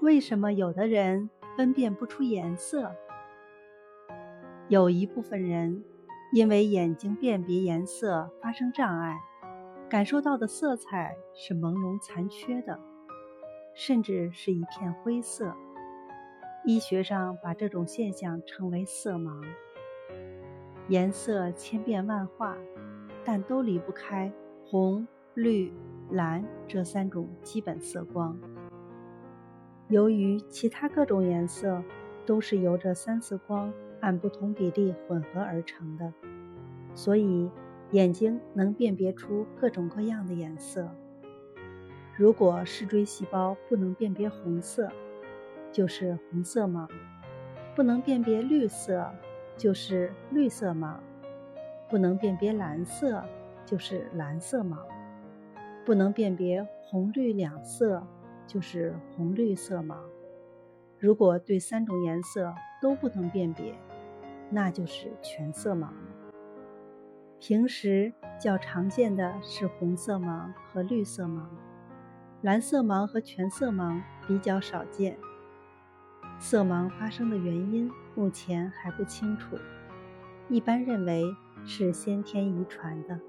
为什么有的人分辨不出颜色？有一部分人因为眼睛辨别颜色发生障碍，感受到的色彩是朦胧残缺的，甚至是一片灰色。医学上把这种现象称为色盲。颜色千变万化，但都离不开红、绿、蓝这三种基本色光。由于其他各种颜色都是由这三色光按不同比例混合而成的，所以眼睛能辨别出各种各样的颜色。如果视锥细胞不能辨别红色，就是红色盲；不能辨别绿色，就是绿色盲；不能辨别蓝色，就是蓝色盲；不能辨别红绿两色。就是红绿色盲。如果对三种颜色都不能辨别，那就是全色盲了。平时较常见的是红色盲和绿色盲，蓝色盲和全色盲比较少见。色盲发生的原因目前还不清楚，一般认为是先天遗传的。